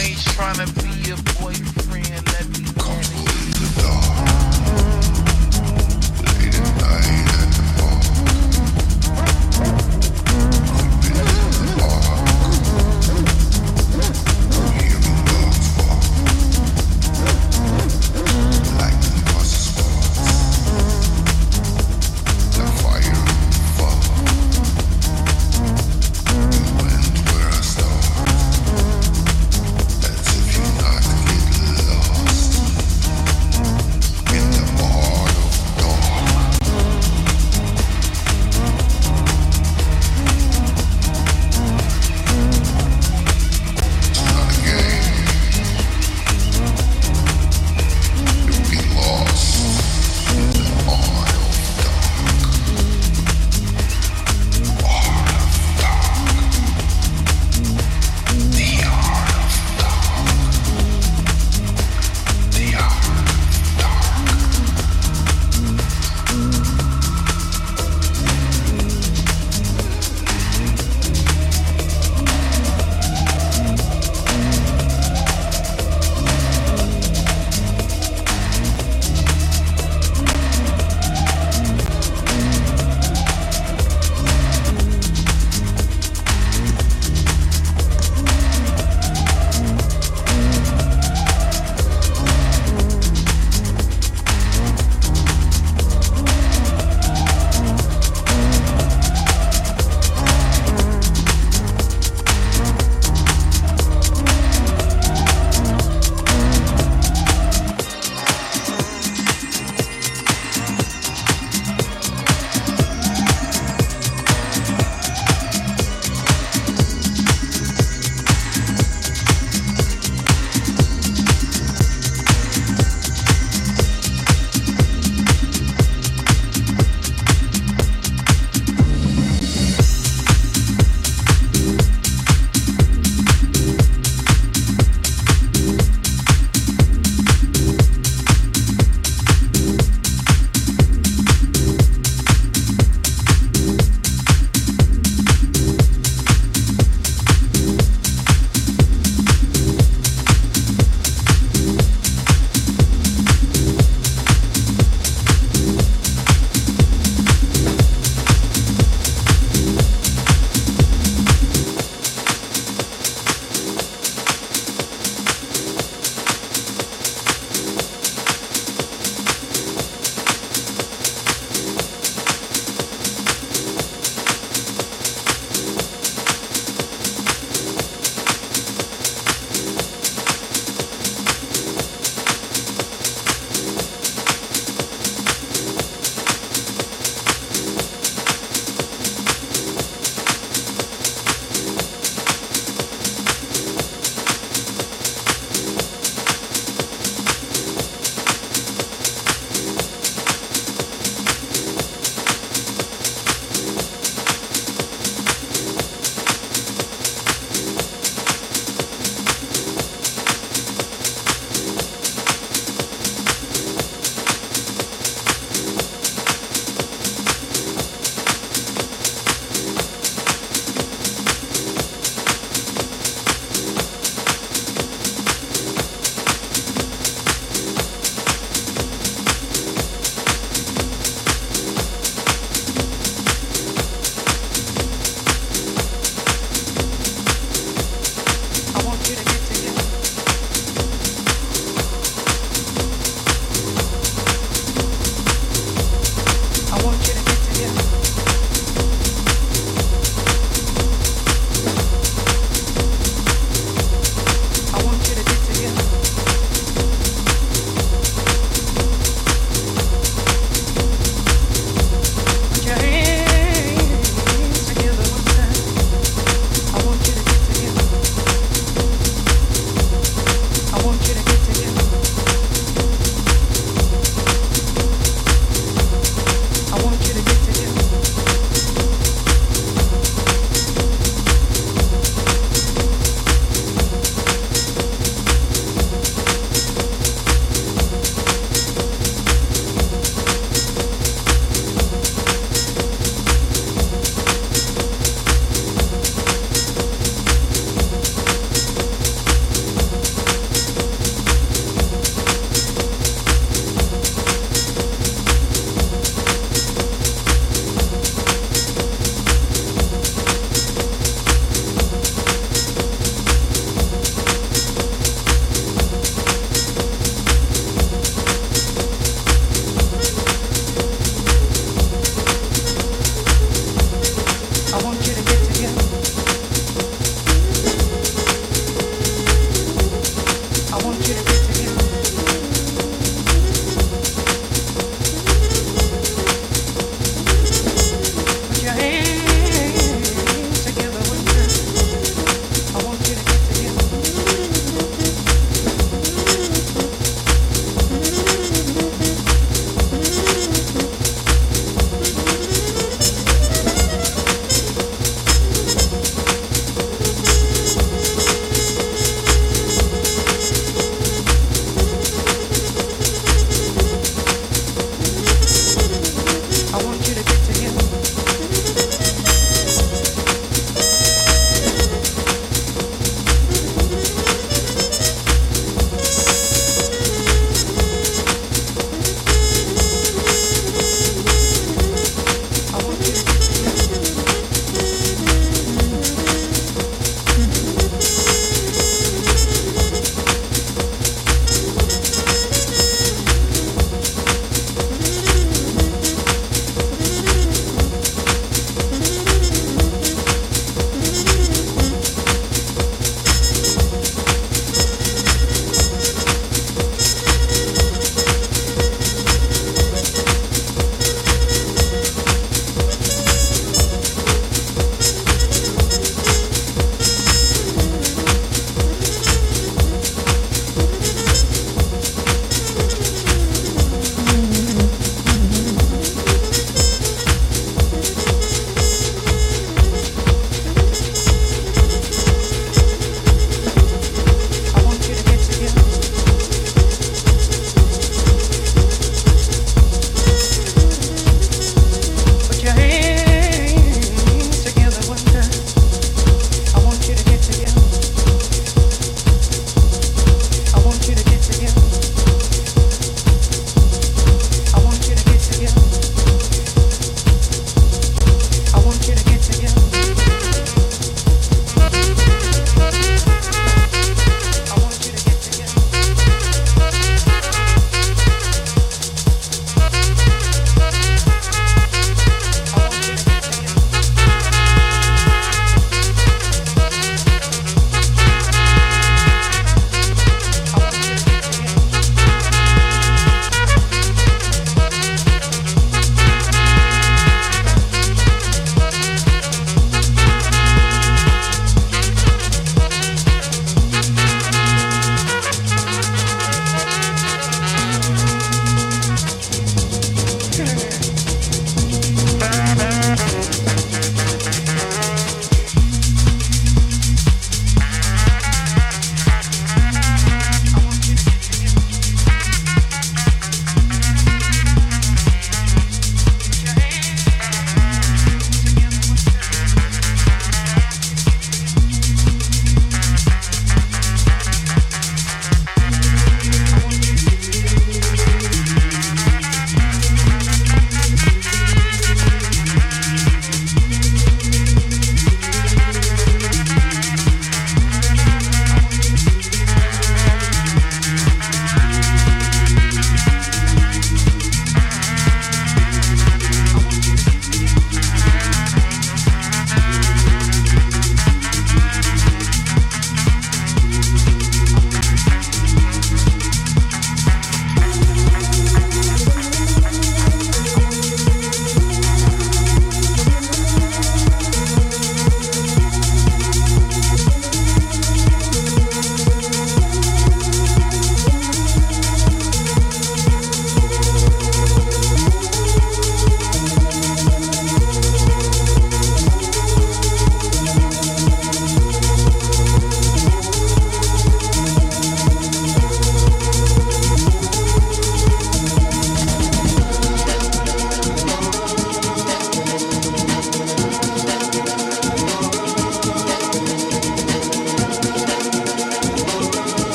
I ain't trying to be a boyfriend.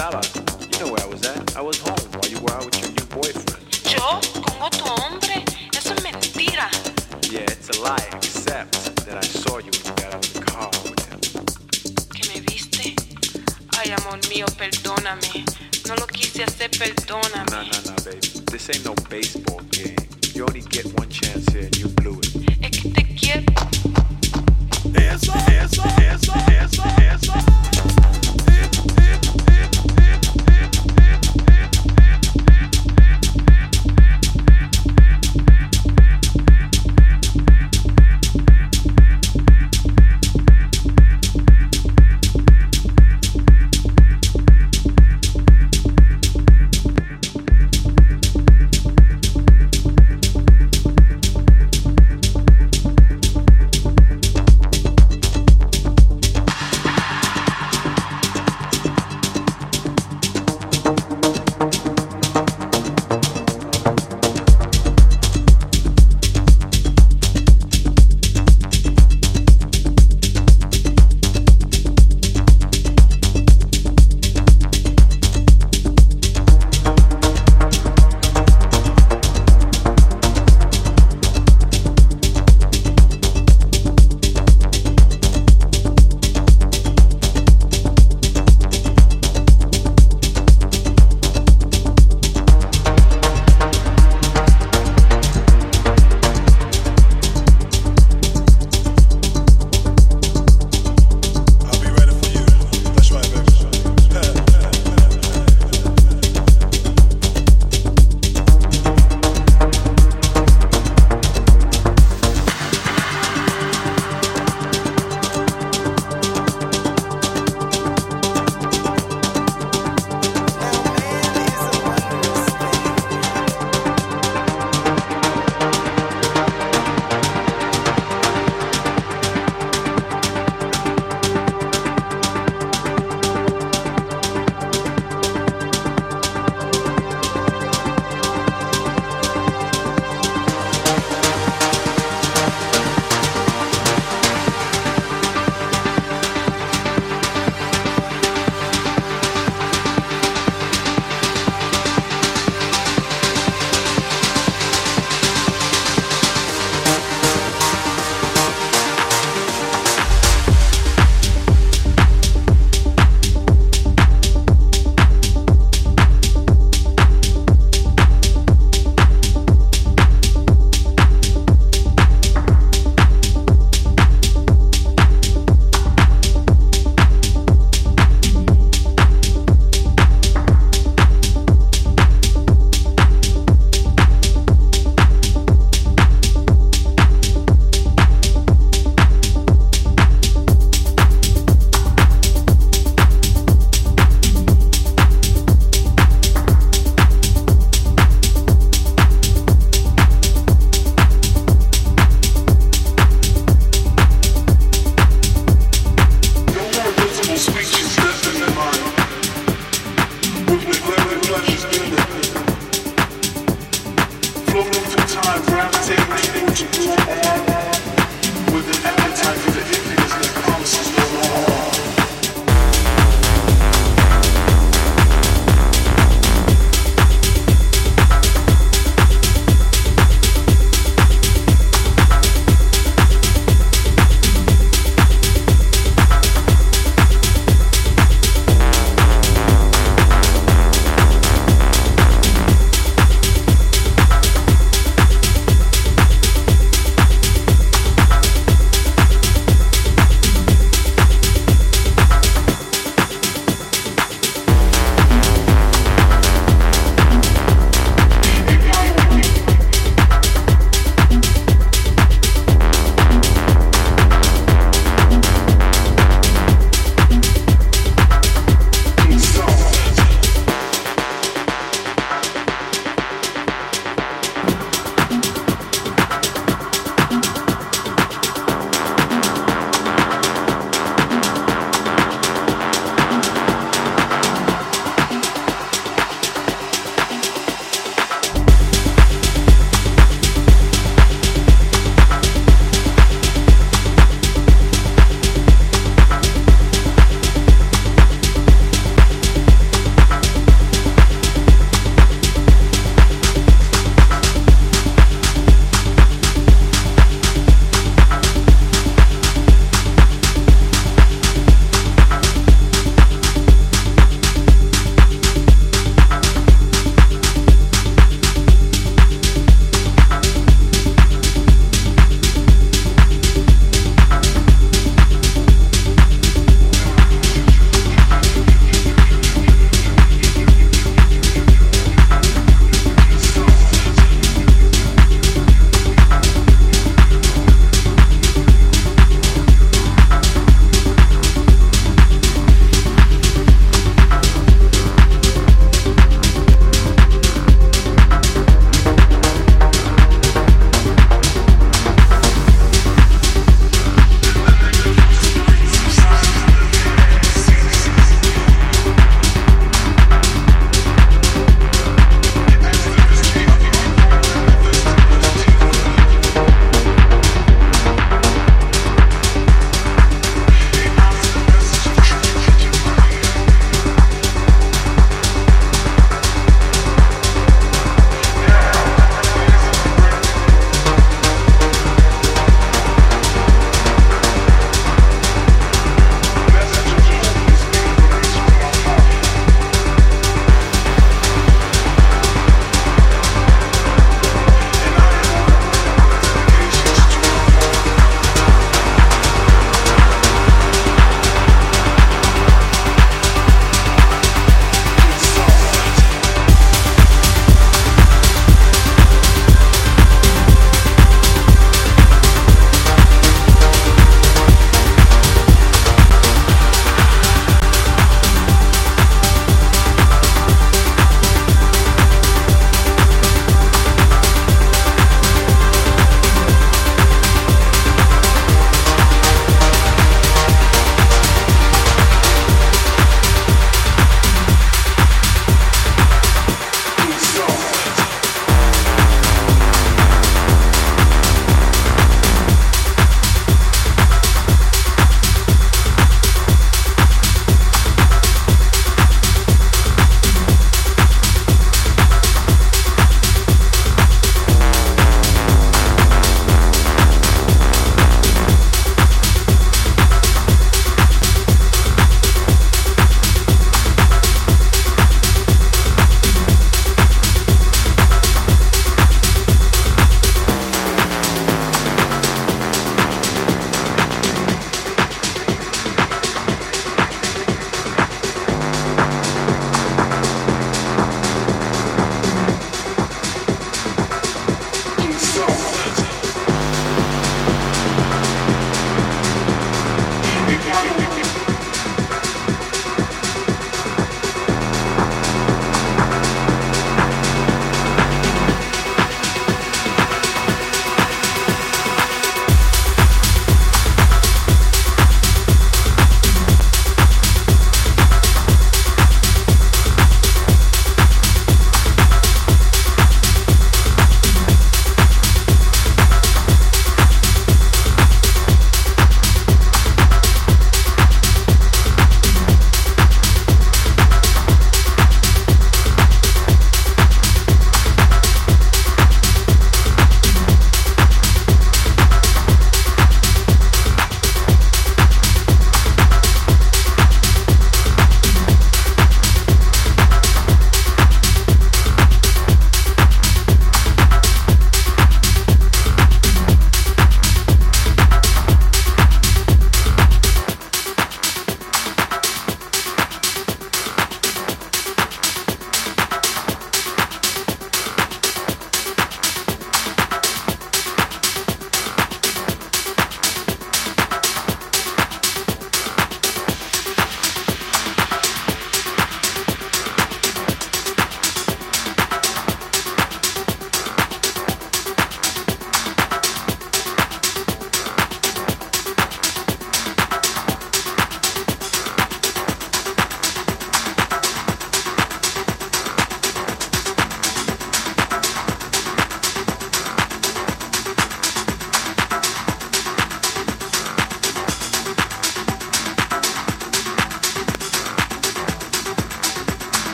estaba.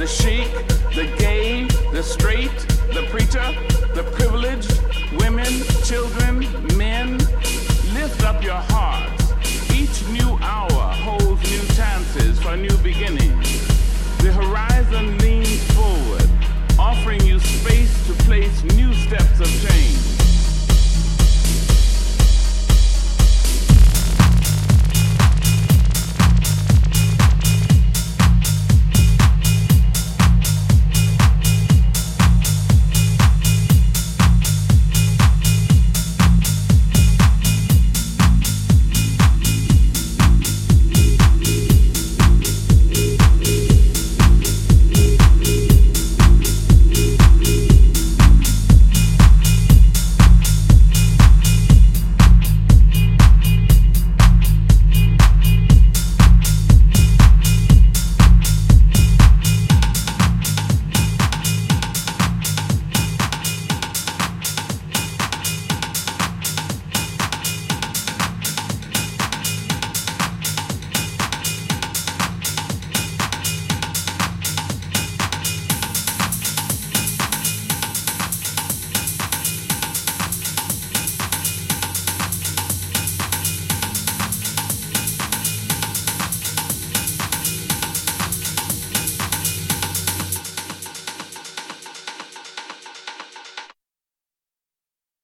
The sheik, the gay, the straight, the preacher, the privileged, women, children, men. Lift up your hearts. Each new hour holds new chances for new beginnings. The horizon leans forward, offering you space to place new steps of change.